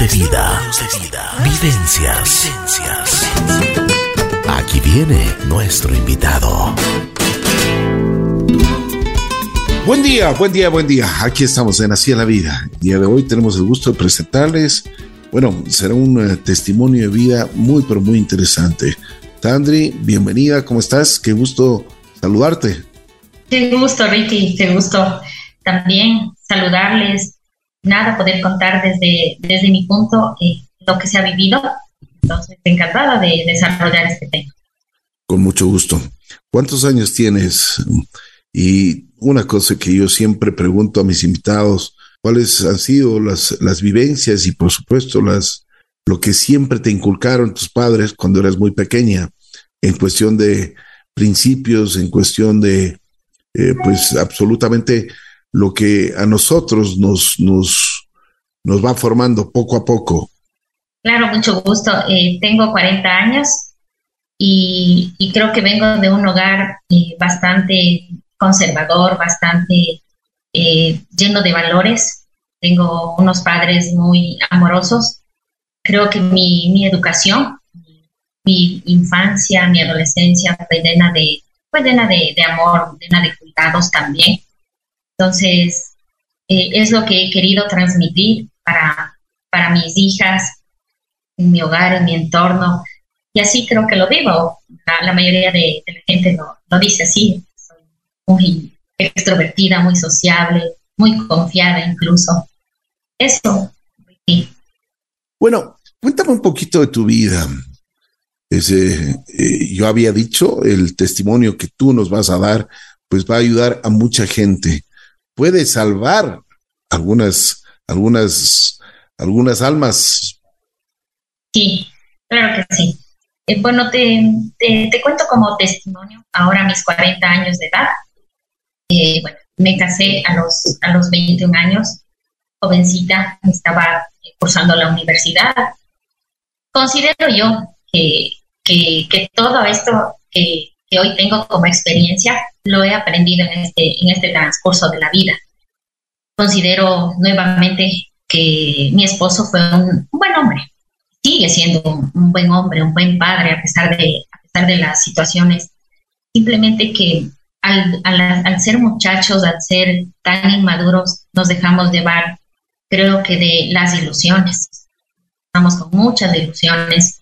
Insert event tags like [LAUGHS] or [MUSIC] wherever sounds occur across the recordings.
de vida. Vivencias. Aquí viene nuestro invitado. Buen día, buen día, buen día. Aquí estamos en Así en la Vida. El día de hoy tenemos el gusto de presentarles, bueno, será un eh, testimonio de vida muy, pero muy interesante. Tandri, bienvenida, ¿cómo estás? Qué gusto saludarte. Qué gusto, Ricky, qué gusto también saludarles. Nada, poder contar desde, desde mi punto eh, lo que se ha vivido. Entonces, encantada de desarrollar este tema. Con mucho gusto. ¿Cuántos años tienes? Y una cosa que yo siempre pregunto a mis invitados, ¿cuáles han sido las, las vivencias y por supuesto las, lo que siempre te inculcaron tus padres cuando eras muy pequeña en cuestión de principios, en cuestión de, eh, pues absolutamente lo que a nosotros nos, nos, nos va formando poco a poco. Claro, mucho gusto. Eh, tengo 40 años y, y, creo que vengo de un hogar eh, bastante conservador, bastante eh, lleno de valores. Tengo unos padres muy amorosos. Creo que mi, mi educación, mi infancia, mi adolescencia fue llena de, fue llena de, de amor, llena de cuidados también. Entonces, eh, es lo que he querido transmitir para, para mis hijas, en mi hogar, en mi entorno. Y así creo que lo vivo. La, mayoría de, la gente lo, lo dice así. Soy muy extrovertida, muy sociable, muy confiada incluso. Eso. Bueno, cuéntame un poquito de tu vida. Ese, eh, yo había dicho, el testimonio que tú nos vas a dar, pues va a ayudar a mucha gente puede salvar algunas, algunas, algunas almas. Sí, claro que sí. Eh, bueno, te, te, cuento como testimonio, ahora mis 40 años de edad. Eh, bueno, me casé a los, a los 21 años, jovencita, estaba cursando la universidad. Considero yo que, que, que todo esto que, que hoy tengo como experiencia lo he aprendido en este, en este transcurso de la vida. Considero nuevamente que mi esposo fue un, buen hombre, sigue siendo un, buen hombre, un buen padre a pesar de, a pesar de las situaciones. Simplemente que al, al, ser muchachos, al ser tan inmaduros, nos dejamos llevar, creo que de las ilusiones. Estamos con muchas ilusiones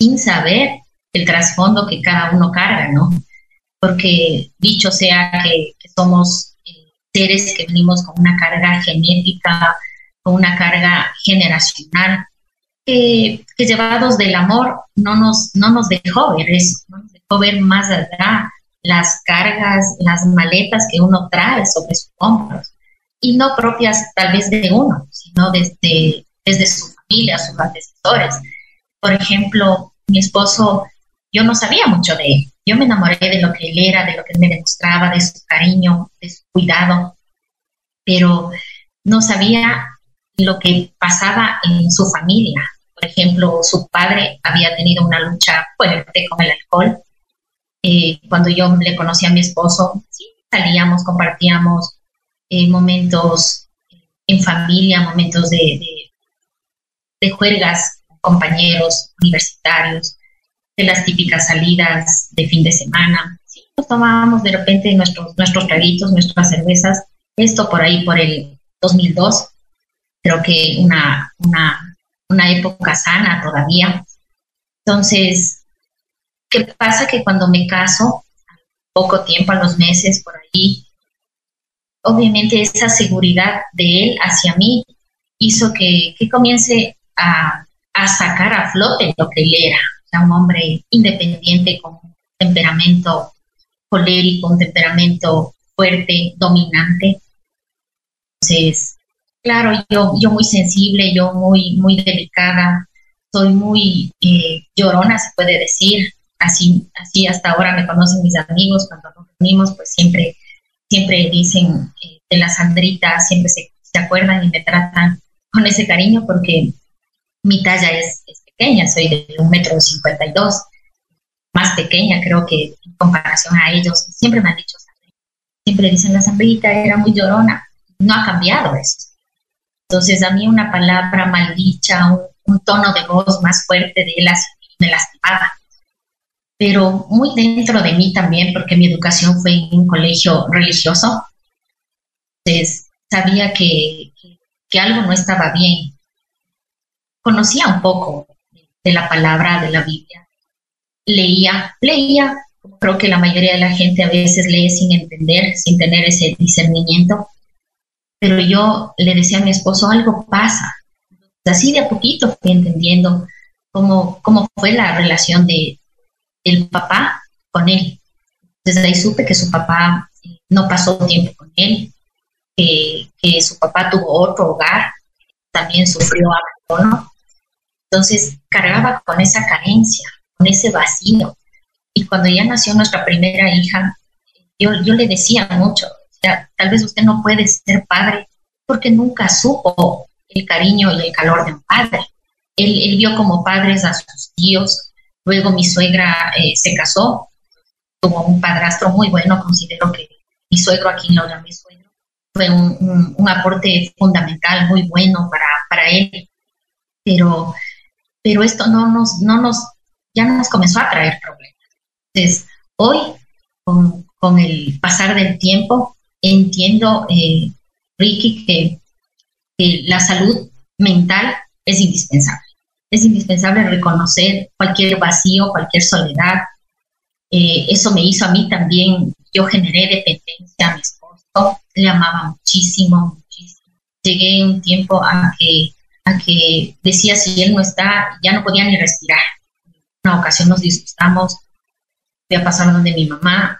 sin saber el trasfondo que cada uno carga, ¿no? Porque dicho sea que, somos eh, seres que venimos con una carga genética, con una carga generacional, que, llevados del amor no nos, no nos dejó ver eso, no nos dejó ver más allá las cargas, las maletas que uno trae sobre sus hombros, y no propias tal vez de uno, sino desde, desde su familia, sus antecesores. Por ejemplo, mi esposo yo no sabía mucho de él. Yo me enamoré de lo que él era, de lo que él me demostraba, de su cariño, de su cuidado, pero no sabía lo que pasaba en su familia. Por ejemplo, su padre había tenido una lucha fuerte con el alcohol. Eh, cuando yo le conocí a mi esposo, sí, salíamos, compartíamos eh, momentos en familia, momentos de, de, de compañeros universitarios de las típicas salidas de fin de semana. Nos tomábamos de repente nuestros, nuestros traguitos, nuestras cervezas, esto por ahí por el 2002, creo que una, una, una época sana todavía. Entonces, ¿qué pasa? Que cuando me caso, poco tiempo, a los meses, por ahí, obviamente esa seguridad de él hacia mí hizo que, que comience a, a sacar a flote lo que él era un hombre independiente con un temperamento colérico, un temperamento fuerte, dominante. Entonces, claro, yo, yo muy sensible, yo muy, muy delicada, soy muy eh, llorona, se puede decir. Así, así hasta ahora me conocen mis amigos, cuando nos reunimos, pues siempre, siempre dicen eh, de la Sandrita, siempre se, se, acuerdan y me tratan con ese cariño porque mi talla es, es pequeña, soy de un metro cincuenta y dos, más pequeña creo que en comparación a ellos. Siempre me han dicho, siempre dicen la Zambrita era muy llorona. No ha cambiado eso. Entonces a mí una palabra maldicha, un, tono de voz más fuerte de él me lastimaba. Pero muy dentro de mí también, porque mi educación fue en un colegio religioso, entonces sabía que, que algo no estaba bien. Conocía un poco de la palabra de la Biblia. Leía, leía, creo que la mayoría de la gente a veces lee sin entender, sin tener ese discernimiento, pero yo le decía a mi esposo, algo pasa. Así de a poquito fui entendiendo cómo, cómo fue la relación de, del papá con él. Desde ahí supe que su papá no pasó tiempo con él, que, que su papá tuvo otro hogar, también sufrió abandono. Entonces cargaba con esa carencia, con ese vacío. Y cuando ya nació nuestra primera hija, yo, yo le decía mucho, tal vez usted no puede ser padre porque nunca supo el cariño y el calor de un padre. Él, vio como padres a sus tíos, luego mi suegra eh, se casó, tuvo un padrastro muy bueno, considero que mi suegro, aquí lo mi suegro, fue un, un, aporte fundamental, muy bueno para, para él, pero, pero esto no nos, no nos, ya nos comenzó a traer problemas. Entonces, hoy, con, con el pasar del tiempo, entiendo, eh, Ricky, que, la salud mental es indispensable. Es indispensable reconocer cualquier vacío, cualquier soledad. Eh, eso me hizo a mí también, yo generé dependencia a mi esposo, le amaba muchísimo, muchísimo. Llegué un tiempo a que, a que decía, si él no está, ya no podía ni respirar. Una ocasión nos disgustamos, voy a pasar donde mi mamá,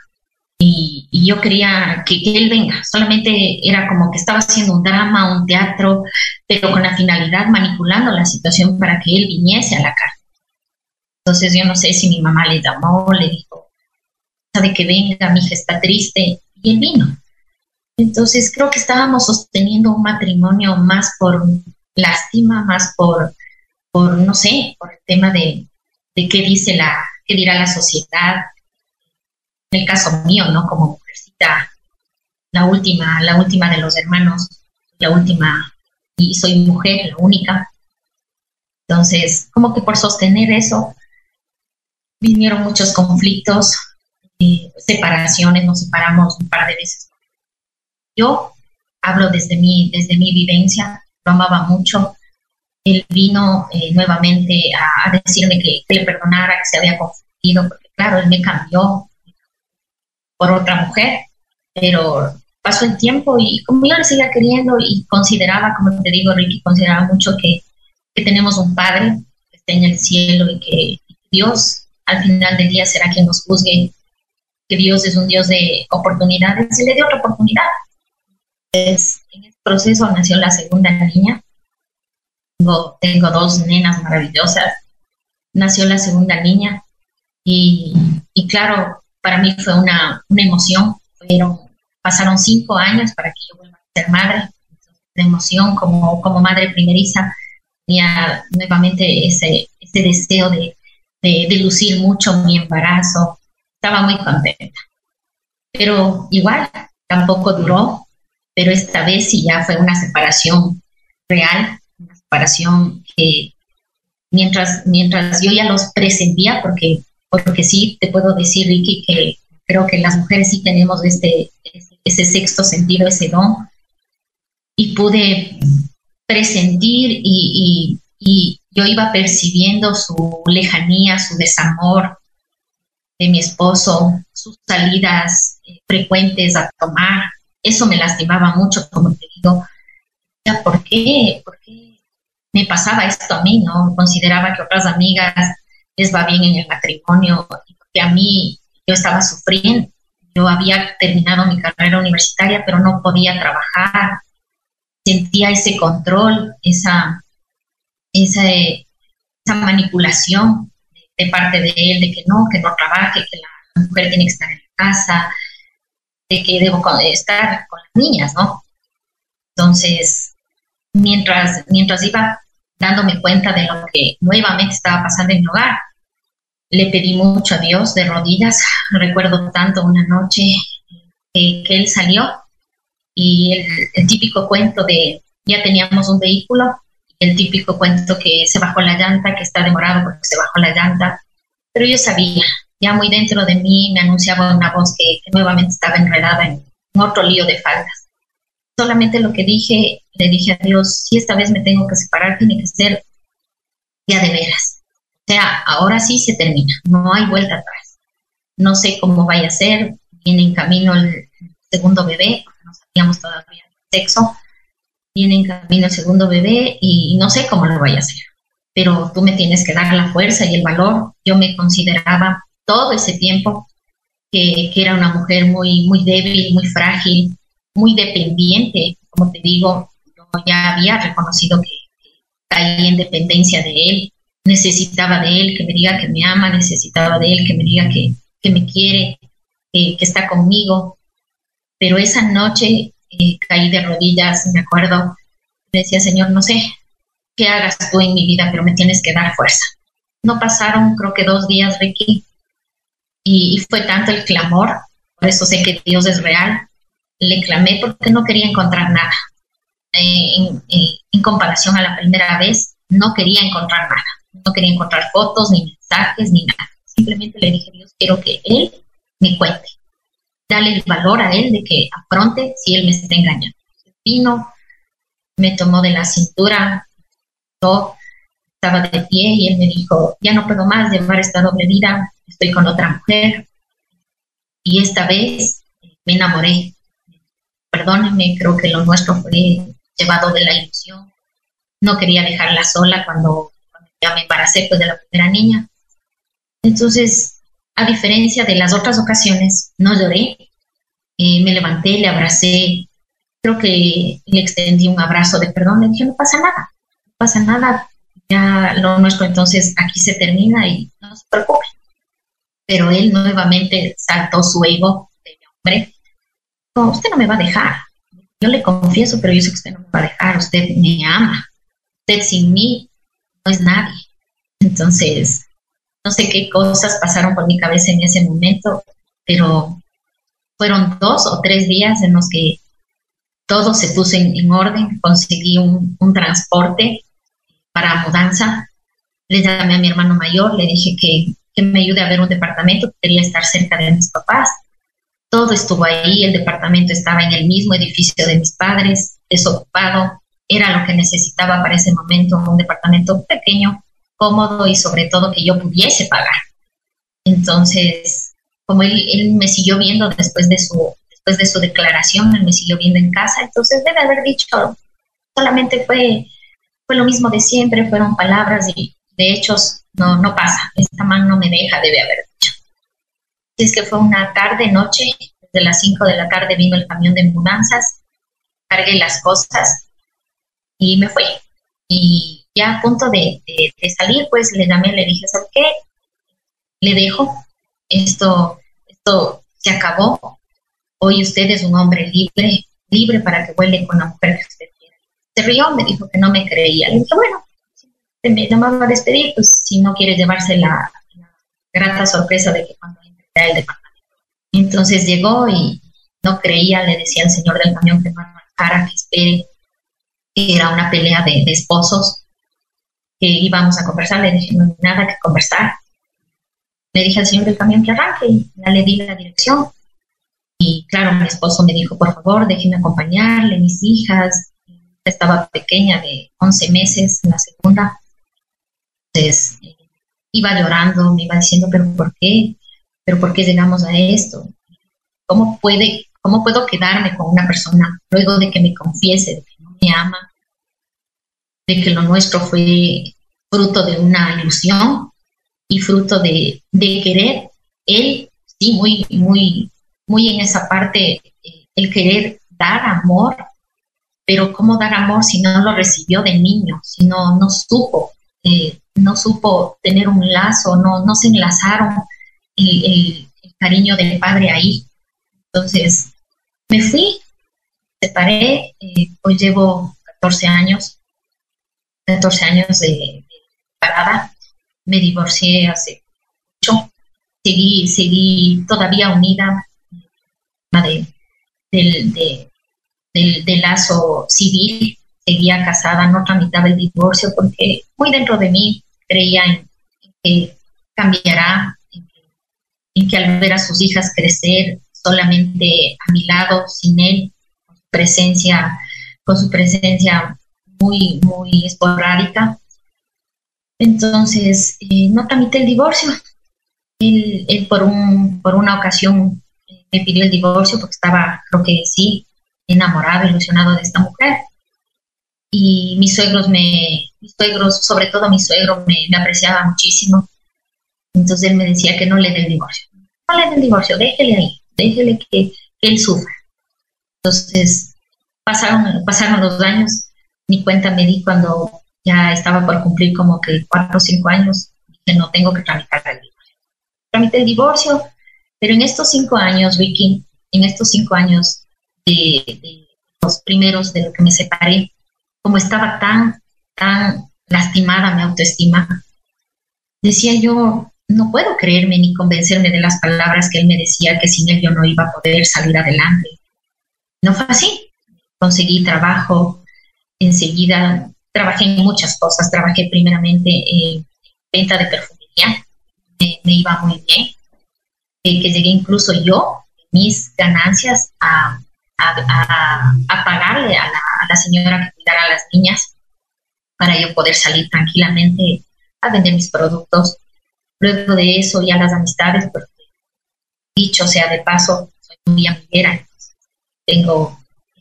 y, yo quería que, él venga. Solamente era como que estaba haciendo un drama, un teatro, pero con la finalidad manipulando la situación para que él viniese a la casa. Entonces yo no sé si mi mamá le llamó, le dijo, sabe que venga, mi hija está triste, y él vino. Entonces creo que estábamos sosteniendo un matrimonio más por lástima, más por, por no sé, por el tema de, de qué dice la, qué dirá la sociedad, en el caso mío, ¿no? Como mujercita, la última, la última de los hermanos, la última, y soy mujer, la única. Entonces, como que por sostener eso, vinieron muchos conflictos, eh, separaciones, nos separamos un par de veces. Yo hablo desde mi, desde mi vivencia, lo amaba mucho. Él vino eh, nuevamente a, decirme que, que, le perdonara, que se había confundido, porque claro, él me cambió, por otra mujer, pero pasó el tiempo y como yo le seguía queriendo y consideraba, como te digo, Ricky, consideraba mucho que, que tenemos un Padre que está en el cielo y que Dios al final del día será quien nos juzgue, que Dios es un Dios de oportunidades y le dio otra oportunidad. Entonces, en este proceso nació la segunda niña. Tengo, tengo dos nenas maravillosas. Nació la segunda niña y, y claro, para mí fue una, una emoción. Fueron, pasaron cinco años para que yo vuelva a ser madre. De emoción como, como madre primeriza, tenía nuevamente ese, ese deseo de, de, lucir mucho mi embarazo. Estaba muy contenta. Pero igual, tampoco duró, pero esta vez sí ya fue una separación real, una separación que mientras, mientras yo ya los presentía, porque porque sí te puedo decir, Ricky, que creo que las mujeres sí tenemos este, ese sexto sentido, ese don, y pude presentir y, yo iba percibiendo su lejanía, su desamor de mi esposo, sus salidas eh, frecuentes a tomar. Eso me lastimaba mucho, como te digo. ¿Por qué? ¿Por qué me pasaba esto a mí? ¿no? Consideraba que otras amigas les va bien en el matrimonio, porque a mí yo estaba sufriendo. Yo había terminado mi carrera universitaria, pero no podía trabajar. Sentía ese control, esa, esa, esa manipulación de parte de él, de que no, que no trabaje, que la mujer tiene que estar en casa, de que debo estar con las niñas, ¿no? Entonces, mientras, mientras iba dándome cuenta de lo que nuevamente estaba pasando en mi hogar. Le pedí mucho a Dios de rodillas. Recuerdo tanto una noche que, él salió y el, típico cuento de, ya teníamos un vehículo, el típico cuento que se bajó la llanta, que está demorado porque se bajó la llanta, pero yo sabía, ya muy dentro de mí me anunciaba una voz que, nuevamente estaba enredada en, otro lío de faldas. Solamente lo que dije, le dije a Dios, si esta vez me tengo que separar, tiene que ser ya de veras. O sea, ahora sí se termina, no hay vuelta atrás. No sé cómo vaya a ser, viene en camino el segundo bebé, no sabíamos todavía el sexo, viene en camino el segundo bebé y no sé cómo lo vaya a hacer. Pero tú me tienes que dar la fuerza y el valor. Yo me consideraba todo ese tiempo que, era una mujer muy, muy débil, muy frágil, muy dependiente. Como te digo, yo ya había reconocido que, caí en dependencia de él, necesitaba de él que me diga que me ama, necesitaba de él que me diga que, que me quiere, que está conmigo. Pero esa noche eh, caí de rodillas, me acuerdo, decía, Señor, no sé qué hagas tú en mi vida, pero me tienes que dar fuerza. No pasaron, creo que dos días, Ricky, y, fue tanto el clamor, por eso sé que Dios es real, le clamé porque no quería encontrar nada. Eh, en, comparación a la primera vez, no quería encontrar nada. No quería encontrar fotos, ni mensajes, ni nada. Simplemente le dije, Dios, quiero que Él me cuente. Dale el valor a Él de que afronte si Él me está engañando. Vino, me tomó de la cintura, estaba de pie y Él me dijo, ya no puedo más llevar esta doble vida, estoy con otra mujer. Y esta vez me enamoré. Perdónenme, creo que lo nuestro fue llevado de la ilusión. No quería dejarla sola cuando, ya me embaracé pues, de la primera niña. Entonces, a diferencia de las otras ocasiones, no lloré. Eh, me levanté, le abracé. Creo que le extendí un abrazo de perdón. Le dije, no pasa nada, no pasa nada. Ya lo nuestro entonces aquí se termina y no se preocupe pero él nuevamente saltó su ego de hombre. usted no me va a dejar. Yo le confieso, pero yo sé que usted no me va a dejar. Usted me ama. Usted sin mí no es nadie. Entonces, no sé qué cosas pasaron por mi cabeza en ese momento, pero fueron dos o tres días en los que todo se puso en, orden. Conseguí un transporte para mudanza. Le llamé a mi hermano mayor, le dije que que me ayude a ver un departamento, quería estar cerca de mis papás. Todo estuvo ahí, el departamento estaba en el mismo edificio de mis padres, desocupado, era lo que necesitaba para ese momento, un departamento pequeño, cómodo y sobre todo que yo pudiese pagar. Entonces, como él, me siguió viendo después de su después de su declaración, él me siguió viendo en casa, entonces debe haber dicho, solamente fue, fue lo mismo de siempre, fueron palabras y de hechos no, no pasa, esta man no me deja, debe haber dicho. Es que fue una tarde, noche, desde las 5 de la tarde vino el camión de mudanzas, cargué las cosas y me fui. Y ya a punto de, salir, pues le llamé, le dije, ¿sabes qué? Le dejo, esto, esto se acabó. Hoy usted es un hombre libre, libre para que vuele con la mujer que usted. Se rió, me dijo que no me creía. Le dije, bueno, me llamaba a despedir, pues si no quiere llevarse la, grata sorpresa de que cuando entré al departamento. Entonces llegó y no creía, le decía al señor del camión que no marcara, que espere, era una pelea de, esposos, que íbamos a conversar, le dije, no hay nada que conversar. Le dije al señor del camión que arranque ya le di la dirección. Y claro, mi esposo me dijo, por favor, déjeme acompañarle, mis hijas. Estaba pequeña de 11 meses, la segunda. Entonces, iba llorando, me iba diciendo, pero ¿por qué? ¿Pero por qué llegamos a esto? ¿Cómo, puede, ¿Cómo puedo quedarme con una persona luego de que me confiese de que no me ama, de que lo nuestro fue fruto de una ilusión y fruto de, querer? Él, sí, muy, muy, muy en esa parte, eh, el querer dar amor, pero ¿cómo dar amor si no lo recibió de niño, si no, no supo eh, no supo tener un lazo, no, no se enlazaron el, cariño del padre ahí. Entonces, me fui, separé, eh, hoy llevo 14 años, 14 años de, parada, me divorcié hace mucho, seguí, seguí todavía unida de, del, del, lazo civil, seguía casada, no tramitaba el divorcio porque muy dentro de mí creía en, que cambiará, en que, al ver a sus hijas crecer solamente a mi lado, sin él, con su presencia, con su presencia muy, muy esporádica. Entonces, eh, no tramité el divorcio. Él, por, un, por una ocasión eh, me pidió el divorcio porque estaba, creo que sí, enamorado, ilusionado de esta mujer. Y mis suegros me, mis suegros, sobre todo mi suegro, me, apreciaba muchísimo. Entonces él me decía que no le dé el divorcio. No le dé el divorcio, déjele ahí, déjele que, él sufra. Entonces pasaron, pasaron los años, mi cuenta me di cuando ya estaba por cumplir como que cuatro o cinco años, que no tengo que tramitar el divorcio. Tramité el divorcio, pero en estos cinco años, Vicky, en estos cinco años de, los primeros de lo que me separé, como estaba tan, tan lastimada mi autoestima, decía yo, no puedo creerme ni convencerme de las palabras que él me decía que sin él yo no iba a poder salir adelante. No fue así. Conseguí trabajo, enseguida trabajé en muchas cosas. Trabajé primeramente en venta de perfumería, me, iba muy bien, eh, que llegué incluso yo, mis ganancias, a a, pagarle a la, señora que cuidara a las niñas para yo poder salir tranquilamente a vender mis productos. Luego de eso ya las amistades, porque dicho sea de paso, soy muy amiguera, tengo,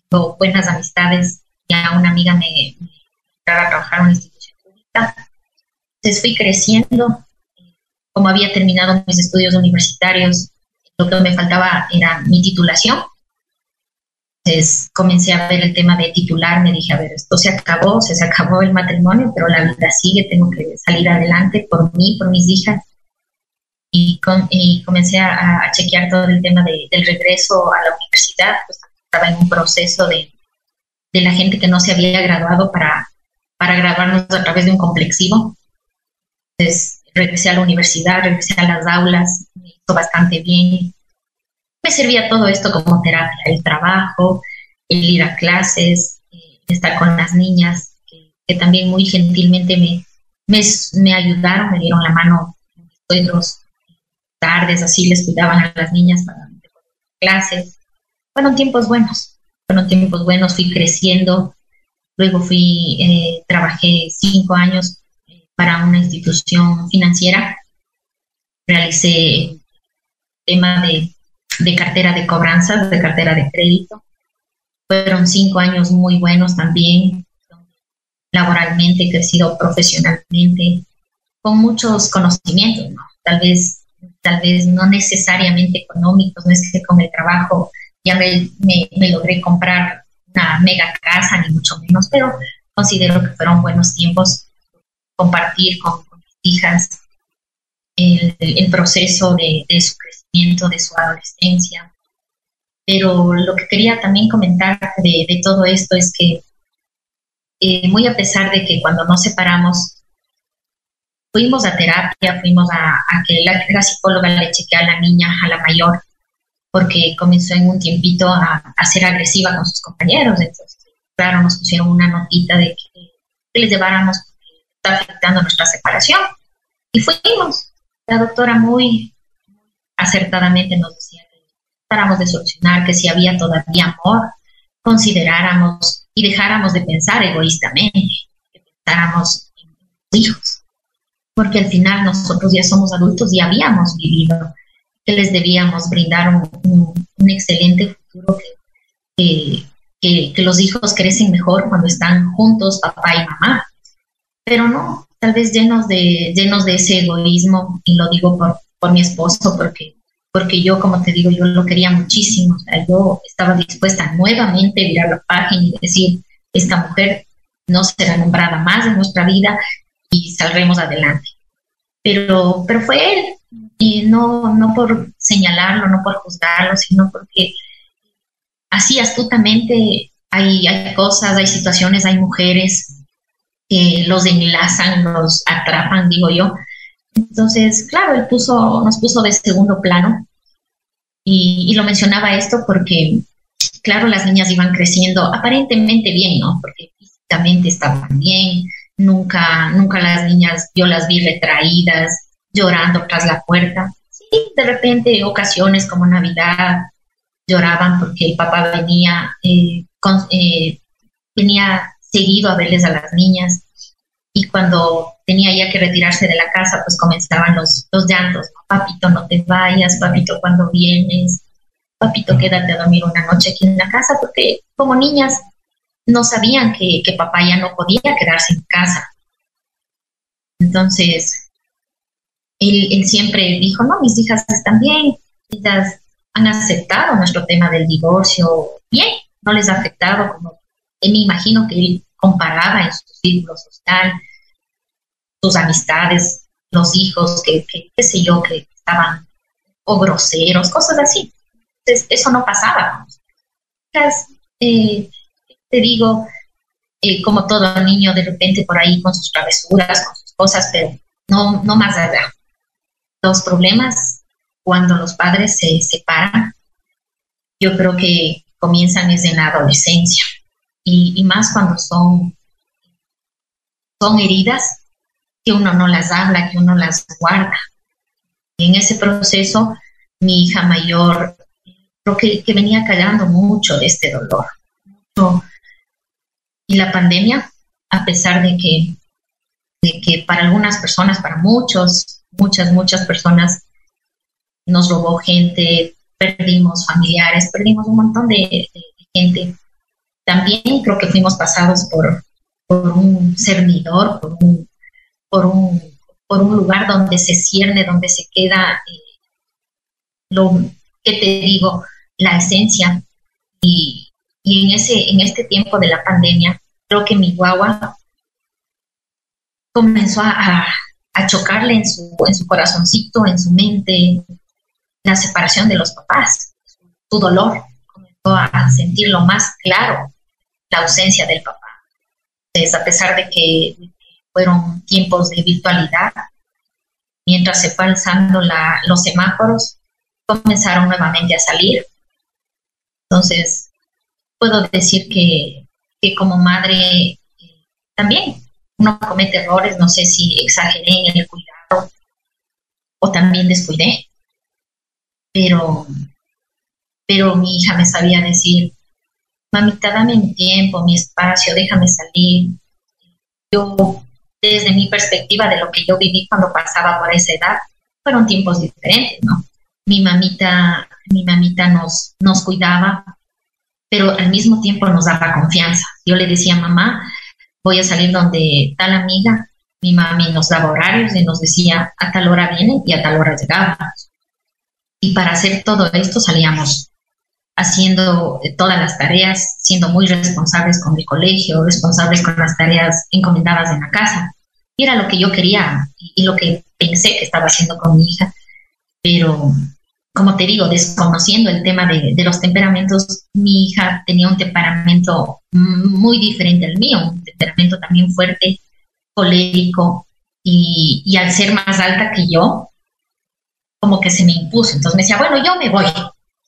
tengo, buenas amistades, ya una amiga me, me a trabajar en una institución pública. Entonces fui creciendo, como había terminado mis estudios universitarios, lo que me faltaba era mi titulación entonces comencé a ver el tema de titular, me dije, a ver, esto se acabó, se, acabó el matrimonio, pero la vida sigue, tengo que salir adelante por mí, por mis hijas. Y, comencé a, chequear todo el tema del regreso a la universidad, pues estaba en un proceso de, de la gente que no se había graduado para, para graduarnos a través de un complexivo. Entonces regresé a la universidad, regresé a las aulas, me hizo bastante bien, me servía todo esto como terapia, el trabajo, el ir a clases, eh, estar con las niñas, que, también muy gentilmente me, me, ayudaron, me dieron la mano en los tardes, así les cuidaban a las niñas para clases. Fueron tiempos buenos, fueron tiempos buenos, fui creciendo, luego fui, eh, trabajé cinco años eh, para una institución financiera, realicé tema de de cartera de cobranzas, de cartera de crédito. Fueron cinco años muy buenos también, laboralmente, crecido profesionalmente, con muchos conocimientos, ¿no? Tal vez, tal vez no necesariamente económicos, no es que con el trabajo ya me, me, logré comprar una mega casa, ni mucho menos, pero considero que fueron buenos tiempos compartir con, mis hijas el, el proceso de, de, su de su adolescencia. Pero lo que quería también comentar de, todo esto es que, eh, muy a pesar de que cuando nos separamos, fuimos a terapia, fuimos a, que la, psicóloga le chequea a la niña, a la mayor, porque comenzó en un tiempito a, ser agresiva con sus compañeros. Entonces, claro, nos pusieron una notita de que, que les lleváramos porque está afectando nuestra separación. Y fuimos. La doctora muy, acertadamente nos decía que tratáramos de solucionar, que si había todavía amor, consideráramos y dejáramos de pensar egoístamente, que pensáramos en los hijos, porque al final nosotros ya somos adultos y habíamos vivido, que les debíamos brindar un, excelente futuro, que, que, que los hijos crecen mejor cuando están juntos, papá y mamá, pero no, tal vez llenos de, llenos de ese egoísmo, y lo digo por, por mi esposo, porque, porque yo, como te digo, yo lo quería muchísimo. O sea, yo estaba dispuesta nuevamente a mirar la página y decir, esta mujer no será nombrada más en nuestra vida y saldremos adelante. Pero, pero fue él, y no, no por señalarlo, no por juzgarlo, sino porque así astutamente hay, hay cosas, hay situaciones, hay mujeres que los enlazan, los atrapan, digo yo, entonces, claro, él puso, nos puso de segundo plano y, lo mencionaba esto porque, claro, las niñas iban creciendo aparentemente bien, ¿no? Porque físicamente estaban bien, nunca, nunca las niñas, yo las vi retraídas, llorando tras la puerta. Sí, de repente, ocasiones como Navidad, lloraban porque el papá venía, eh, eh, venía seguido a verles a las niñas. Y cuando tenía ya que retirarse de la casa, pues comenzaban los, llantos, papito, no te vayas, papito, cuando vienes, papito, quédate a dormir una noche aquí en la casa, porque como niñas no sabían que, que papá ya no podía quedarse en casa. Entonces, él, él, siempre dijo, no, mis hijas están bien, ellas han aceptado nuestro tema del divorcio bien, no les ha afectado como me imagino que él comparaba en su círculo social, sus amistades, los hijos, que, qué sé yo, que estaban o groseros, cosas así. Eso no pasaba. Eh, te digo, eh, como todo niño, de repente por ahí con sus travesuras, con sus cosas, pero no, no más allá. Los problemas cuando los padres se separan, yo creo que comienzan desde la adolescencia y, más cuando son, son heridas que uno no las habla, que uno las guarda. Y en ese proceso, mi hija mayor creo que, que venía callando mucho de este dolor. Y la pandemia, a pesar de que, de que para algunas personas, para muchos, muchas, muchas personas, nos robó gente, perdimos familiares, perdimos un montón de gente también creo que fuimos pasados por, un servidor, por un, por, un, por un lugar donde se cierne, donde se queda eh, lo que te digo, la esencia. Y, en, ese, en este tiempo de la pandemia, creo que mi guagua comenzó a, chocarle en su, en su corazoncito, en su mente, la separación de los papás, su dolor a sentirlo más claro la ausencia del papá. Entonces, a pesar de que fueron tiempos de virtualidad, mientras se fue alzando los semáforos, comenzaron nuevamente a salir. Entonces, puedo decir que, que como madre también uno comete errores, no sé si exageré en el cuidado o también descuidé, pero pero mi hija me sabía decir, mamita, dame mi tiempo, mi espacio, déjame salir. Yo, desde mi perspectiva de lo que yo viví cuando pasaba por esa edad, fueron tiempos diferentes, ¿no? Mi mamita, mi mamita nos, nos cuidaba, pero al mismo tiempo nos daba confianza. Yo le decía, mamá, voy a salir donde tal amiga, mi mami nos daba horarios y nos decía, a tal hora viene y a tal hora llegábamos. Y para hacer todo esto salíamos haciendo eh, todas las tareas, siendo muy responsables con el colegio, responsables con las tareas encomendadas en la casa. Y era lo que yo quería y, lo que pensé que estaba haciendo con mi hija. Pero, como te digo, desconociendo el tema de, los temperamentos, mi hija tenía un temperamento muy diferente al mío, un temperamento también fuerte, colérico, y, y al ser más alta que yo, como que se me impuso. Entonces me decía, bueno, yo me voy.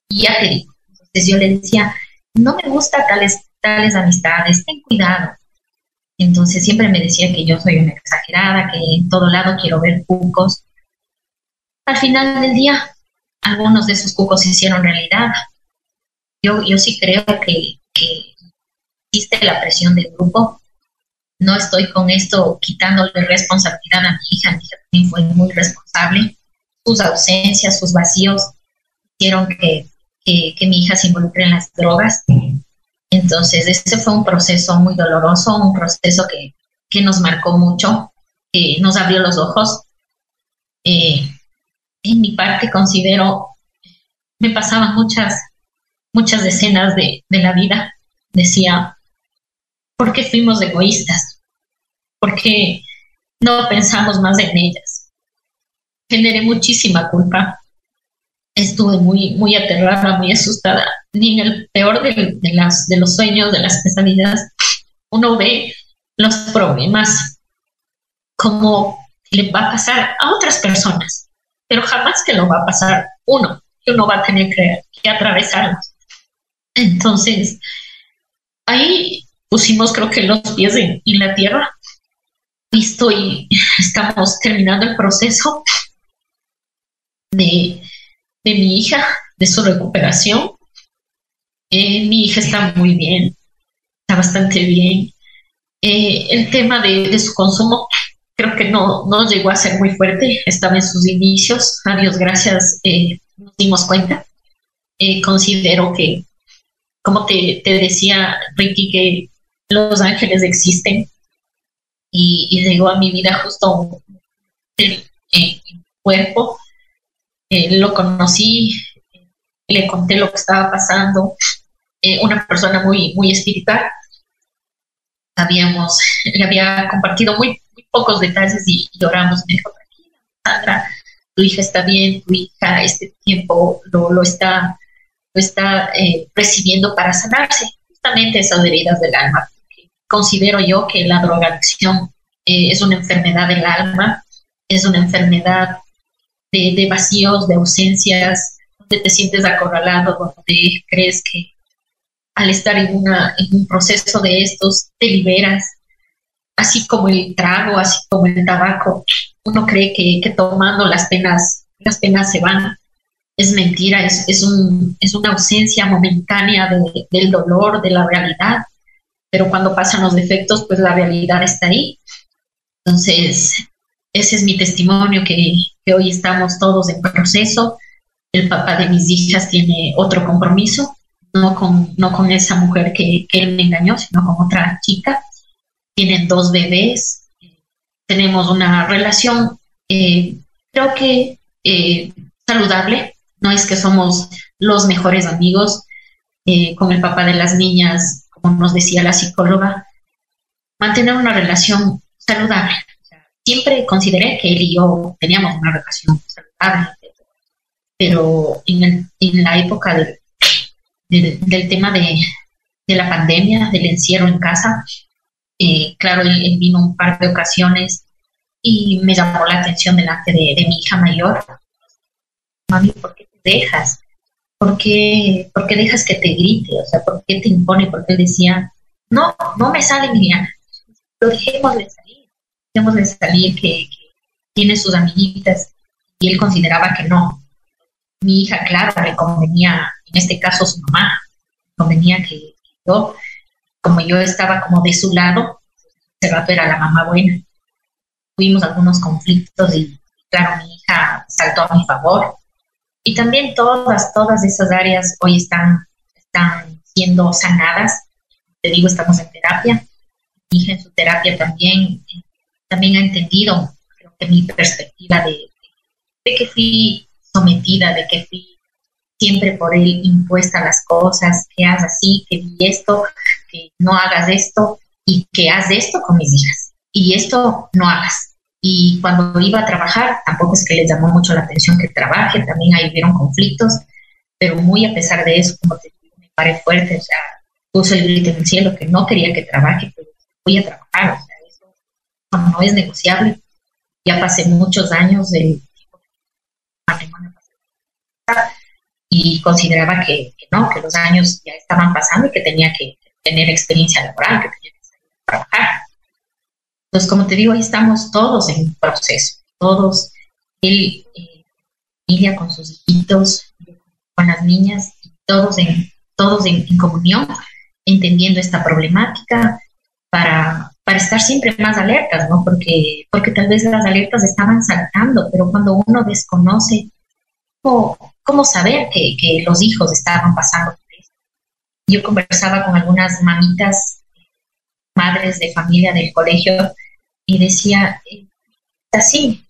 Y ya te digo, yo le decía, no me gusta tales, tales amistades, ten cuidado. Entonces siempre me decía que yo soy una exagerada, que en todo lado quiero ver cucos. Al final del día, algunos de esos cucos se hicieron realidad. Yo, yo sí creo que, que existe la presión del grupo. No estoy con esto quitándole responsabilidad a mi hija. Mi hija también fue muy responsable. Sus ausencias, sus vacíos hicieron que que, mi hija se involucre en las drogas. Entonces, ese fue un proceso muy doloroso, un proceso que, nos marcó mucho, que nos abrió los ojos. Eh, en mi parte considero, me pasaban muchas, muchas escenas de, de la vida. Decía, ¿por qué fuimos egoístas? ¿Por qué no pensamos más en ellas? Generé muchísima culpa estuve muy, muy aterrada, muy asustada. Ni en el peor de, las, de los sueños, de las pesadillas, uno ve los problemas como le va a pasar a otras personas, pero jamás que lo va a pasar uno, que uno va a tener que, que atravesarlos. Entonces, ahí pusimos creo que los pies en, la tierra. Y [LAUGHS] estamos terminando el proceso de, mi hija, de su recuperación. Eh, mi hija está muy bien, está bastante bien. Eh, el tema de, su consumo creo que no, no llegó a ser muy fuerte, estaba en sus inicios, a Dios gracias eh, nos dimos cuenta. considero que, como te, decía Ricky, que los ángeles existen y, llegó a mi vida justo el, cuerpo. Eh, lo conocí, le conté lo que estaba pasando. Eh, una persona muy, muy espiritual. Habíamos, le había compartido muy, pocos detalles y, lloramos. Me dijo, tranquila, Sandra, tu hija está bien, tu hija este tiempo lo, lo está, está eh, recibiendo para sanarse. Justamente esas heridas del alma considero yo que la drogadicción eh, es una enfermedad del alma, es una enfermedad de, vacíos, de ausencias, donde te sientes acorralado, donde crees que al estar en, un proceso de estos te liberas, así como el trago, así como el tabaco. Uno cree que, tomando las penas, las penas se van. Es mentira, es, es una ausencia momentánea del dolor, de la realidad pero cuando pasan los defectos, pues la realidad está ahí. Entonces, ese es mi testimonio, que, hoy estamos todos en proceso. El papá de mis hijas tiene otro compromiso, no con, no con esa mujer que, él me engañó, sino con otra chica. Tienen dos bebés, tenemos una relación, eh, creo que eh, saludable, no es que somos los mejores amigos. Eh, con el papá de las niñas como nos decía la psicóloga, mantener una relación saludable. Siempre consideré que él y yo teníamos una relación saludable, pero en, la época del tema de, la pandemia, del encierro en casa, eh, claro, él, vino un par de ocasiones y me llamó la atención delante de, de mi hija mayor. Mami, ¿por qué te dejas? ¿por qué, dejas que te grite? O sea, ¿por qué te impone? Porque decía, no, no me sale Miriana, pero dejémosle salir, dejémosle salir que, tiene sus amiguitas y él consideraba que no. Mi hija, claro, le convenía, en este caso su mamá, convenía que, yo, como yo estaba como de su lado, ese rato era la mamá buena. Tuvimos algunos conflictos y, claro, mi hija saltó a mi favor y también todas, todas esas áreas hoy están, están siendo sanadas. Te digo, estamos en terapia. Mi hija en su terapia también, también ha entendido, creo que mi perspectiva de, de que fui sometida, de que fui siempre por él impuesta las cosas, que haz así, que vi esto, que no hagas esto y que haz esto con mis hijas. Y esto no hagas. Y cuando iba a trabajar, tampoco es que les llamó mucho la atención que trabaje, también ahí hubieron conflictos, pero muy a pesar de eso, como te digo, me paré fuerte, o sea, puse el grito en el cielo que no quería que trabaje, pero voy a trabajar, o sea, no es negociable. Ya pasé muchos años del matrimonio y consideraba que, no, que los años ya estaban pasando y que tenía que tener experiencia laboral, que tenía que trabajar. Entonces, como te digo, ahí estamos todos en proceso, todos, él, eh, con sus hijitos, con las niñas, todos en, todos en, comunión, entendiendo esta problemática para, estar siempre más alertas, ¿no? Porque, porque tal vez las alertas estaban saltando, pero cuando uno desconoce, ¿cómo, cómo saber que, que los hijos estaban pasando por? Yo conversaba con algunas mamitas madres de familia del colegio y decía, así,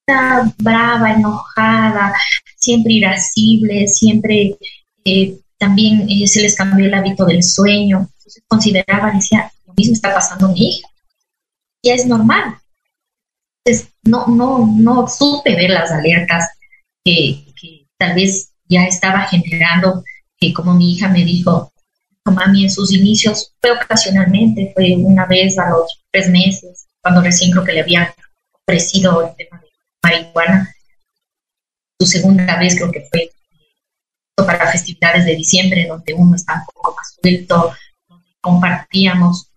está brava, enojada, siempre irascible, siempre eh, también eh, se les cambió el hábito del sueño. Entonces consideraba, decía, mismo está pasando mi hija. Ya es normal. Entonces, no, no, no supe ver las alertas que, que tal vez ya estaba generando, que como mi hija me dijo, mami en sus inicios fue ocasionalmente, fue una vez a los tres meses, cuando recién creo que le habían ofrecido el tema de marihuana. Su segunda vez creo que fue para festividades de diciembre, donde uno está un poco más suelto, donde compartíamos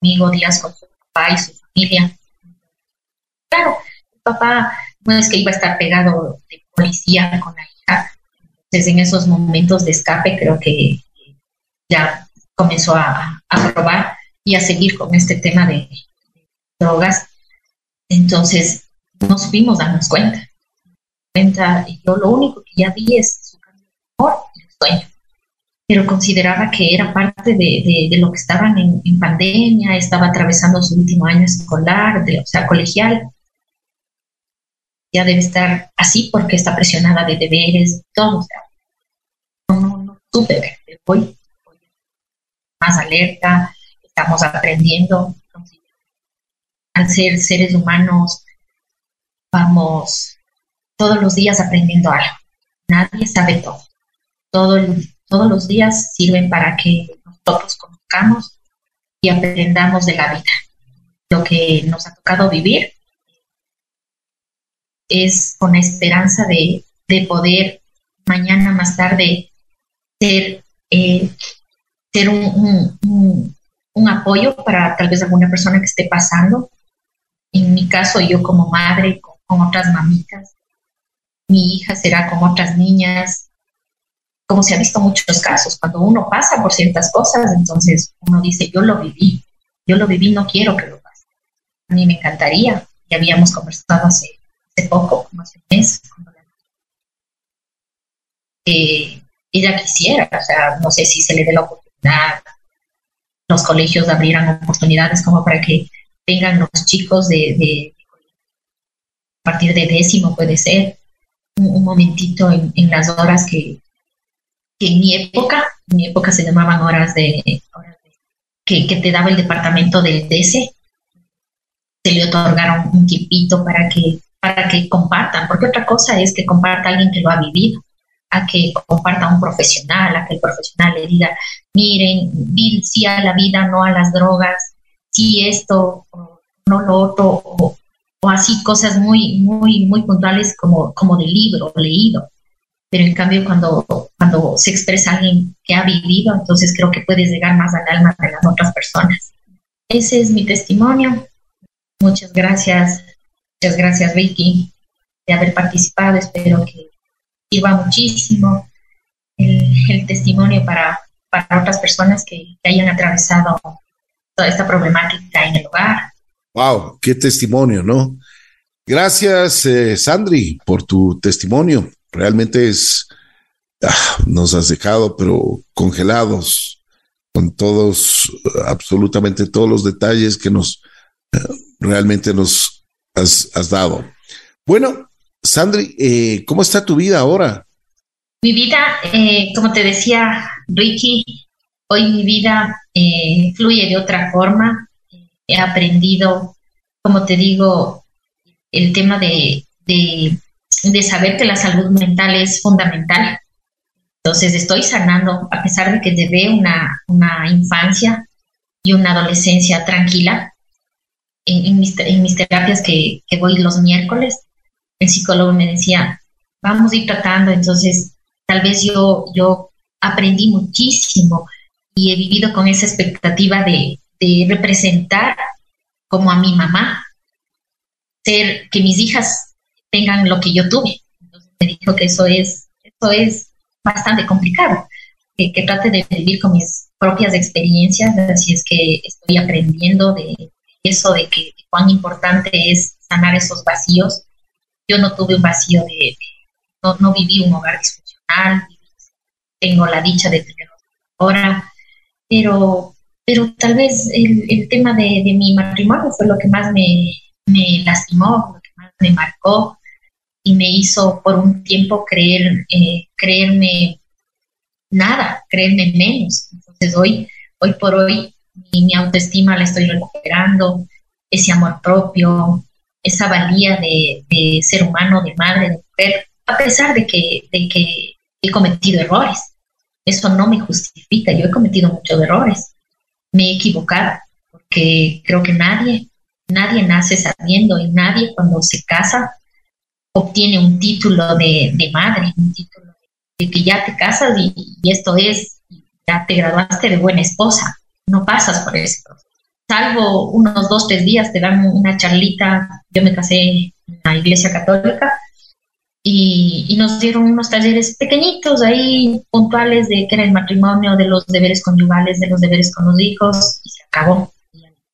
conmigo, días con su papá y su familia. Claro, el papá no es que iba a estar pegado de policía con la hija. Entonces, en esos momentos de escape, creo que ya comenzó a, probar y a seguir con este tema de, drogas. Entonces, nos fuimos darnos cuenta. cuenta. Yo lo único que ya vi es su cambio de amor y el sueño. Pero consideraba que era parte de, de, lo que estaban en, pandemia, estaba atravesando su último año escolar, de, o sea, colegial. Ya debe estar así porque está presionada de deberes, todo. O no, no, supe voy, voy más alerta, estamos aprendiendo. Al ser seres humanos, vamos todos los días aprendiendo algo. Nadie sabe todo. todo todos los días sirven para que nosotros conozcamos y aprendamos de la vida. Lo que nos ha tocado vivir es con esperanza de, de poder mañana más tarde ser, eh, ser un, un apoyo para tal vez alguna persona que esté pasando. En mi caso, yo como madre, con, otras mamitas, mi hija será con otras niñas, como se ha visto muchos casos, cuando uno pasa por ciertas cosas, entonces uno dice, yo lo viví, yo lo viví, no quiero que lo pase. A mí me encantaría, y habíamos conversado hace, hace poco, como hace un mes, eh, ella quisiera, o sea, no sé si se le dé la oportunidad los colegios abrieran oportunidades como para que tengan los chicos de, a partir de décimo puede ser un, momentito en, las horas que, en mi época, en mi época se llamaban horas de, que, te daba el departamento del DC, se le otorgaron un tipito para que, para que compartan, porque otra cosa es que comparta alguien que lo ha vivido a que comparta un profesional, a que el profesional le diga, miren, sí a la vida, no a las drogas, sí esto, no lo otro, o, así cosas muy, muy, muy puntuales como, como de libro leído. Pero en cambio, cuando, cuando se expresa alguien que ha vivido, entonces creo que puedes llegar más al alma de las otras personas. Ese es mi testimonio. Muchas gracias, muchas gracias Vicky de haber participado. Espero que sirva muchísimo el, testimonio para, para, otras personas que, hayan atravesado toda esta problemática en el hogar. Wow, qué testimonio, ¿no? Gracias, eh, Sandri, por tu testimonio. Realmente es, ah, nos has dejado, pero congelados con todos, absolutamente todos los detalles que nos eh, realmente nos has, has dado. Bueno, Sandri, eh, ¿cómo está tu vida ahora? Mi vida, eh, como te decía Ricky, hoy mi vida fluye de otra forma. He aprendido, como te digo, el tema de, de, saber que la salud mental es fundamental. Entonces estoy sanando, a pesar de que llevé una, una infancia y una adolescencia tranquila. En, mis, terapias que, que voy los miércoles, el psicólogo me decía, vamos a ir tratando, entonces tal vez yo, yo aprendí muchísimo y he vivido con esa expectativa de, representar como a mi mamá, ser que mis hijas tengan lo que yo tuve. Entonces me dijo que eso es, eso es bastante complicado, que, trate de vivir con mis propias experiencias, así es que estoy aprendiendo de eso, de que cuán importante es sanar esos vacíos yo no tuve un vacío de, no, no, viví un hogar disfuncional, tengo la dicha de tenerlo ahora, pero, pero tal vez el, el tema de, de, mi matrimonio fue lo que más me, me, lastimó, lo que más me marcó y me hizo por un tiempo creer, eh, creerme nada, creerme menos. Entonces hoy, hoy por hoy, mi, autoestima la estoy recuperando, ese amor propio, esa valía de, ser humano, de madre, de mujer, a pesar de que, de que he cometido errores. Eso no me justifica, yo he cometido muchos errores. Me he equivocado, porque creo que nadie, nadie nace sabiendo y nadie cuando se casa obtiene un título de, madre, un título de que ya te casas y, y esto es, ya te graduaste de buena esposa. no pasas por eso. Salvo unos dos, tres días, te dan una charlita. Yo me casé en la iglesia católica y, nos dieron unos talleres pequeñitos ahí, puntuales, de qué era el matrimonio, de los deberes conyugales, de los deberes con los hijos, y se acabó.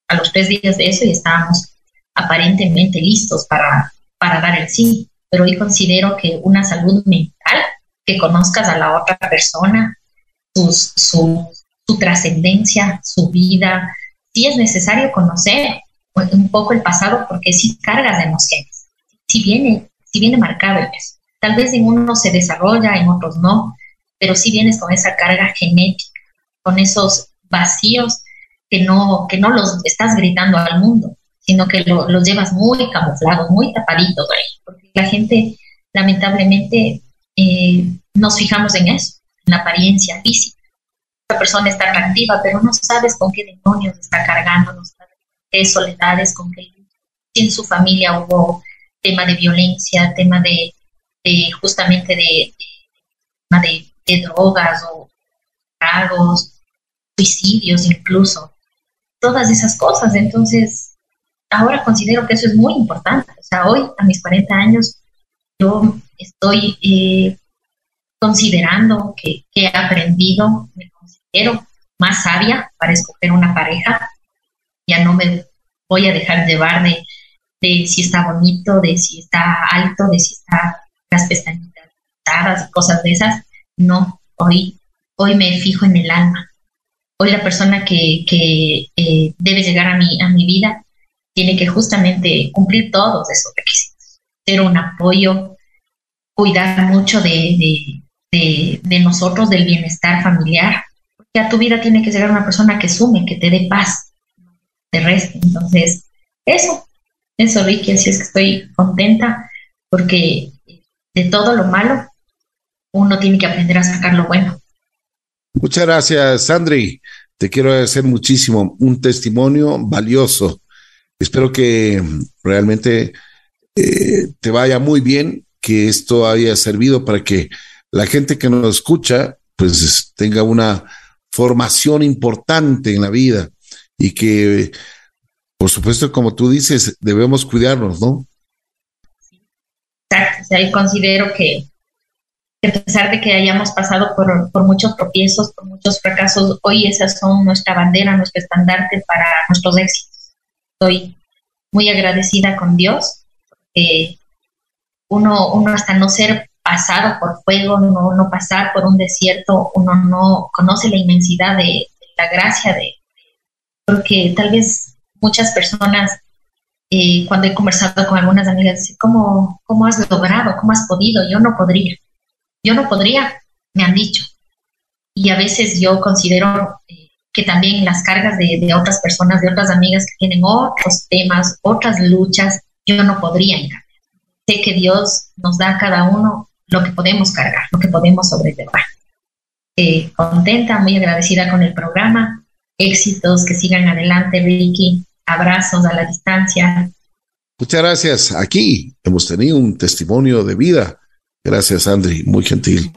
a los tres días de eso y estábamos aparentemente listos para, para dar el sí. Pero hoy considero que una salud mental, que conozcas a la otra persona, su, su trascendencia, su vida, sí es necesario conocer un poco el pasado porque sí cargas de emociones. Si viene si viene marcado. Tal vez en unos se desarrolla, en otros no, pero si vienes con esa carga genética, con esos vacíos que no, que no los estás gritando al mundo, sino que los llevas muy camuflados, muy tapaditos ahí, porque la gente lamentablemente eh, nos fijamos en eso, en la apariencia física. Esa persona está atractiva, pero no sabes con qué demonios está cargando, no qué soledades, con qué en su familia hubo tema de violencia, tema de, justamente de, de, drogas o tragos, suicidios incluso, todas esas cosas. Entonces, ahora considero que eso es muy importante. O sea, hoy, a mis 40 años, yo estoy eh, considerando que, he aprendido, me considero más sabia para escoger una pareja. Ya no me voy a dejar llevar de, de si está bonito, de si está alto, de si está las pestañitas y cosas de esas. No, hoy, hoy me fijo en el alma. Hoy la persona que, que eh, debe llegar a mi, a mi vida tiene que justamente cumplir todos esos requisitos. Ser un apoyo, cuidar mucho de, de, nosotros, del bienestar familiar. Porque a tu vida tiene que llegar una persona que sume, que te dé paz, te reste. Entonces, eso, eso, Ricky, así es que estoy contenta porque de todo lo malo uno tiene que aprender a sacar lo bueno. Muchas gracias, Sandri. Te quiero agradecer muchísimo. Un testimonio valioso. Espero que realmente eh, te vaya muy bien, que esto haya servido para que la gente que nos escucha pues tenga una formación importante en la vida y que por supuesto, como tú dices, debemos cuidarnos, ¿no? Exacto, o considero que, a pesar de que hayamos pasado por, por, muchos tropiezos, por muchos fracasos, hoy esas son nuestra bandera, nuestro estandarte para nuestros éxitos. Estoy muy agradecida con Dios, porque uno, uno hasta no ser pasado por fuego, no, no pasar por un desierto, uno no conoce la inmensidad de, de la gracia de, porque tal vez muchas personas, eh, cuando he conversado con algunas amigas, ¿cómo, ¿cómo has logrado? ¿Cómo has podido? Yo no podría. Yo no podría, me han dicho. Y a veces yo considero eh, que también las cargas de, otras personas, de otras amigas que tienen otros temas, otras luchas, yo no podría Sé que Dios nos da a cada uno lo que podemos cargar, lo que podemos sobrellevar. Eh, contenta, muy agradecida con el programa. Éxitos, que sigan adelante, Ricky abrazos a la distancia. Muchas gracias. Aquí hemos tenido un testimonio de vida. Gracias, Andri, muy gentil.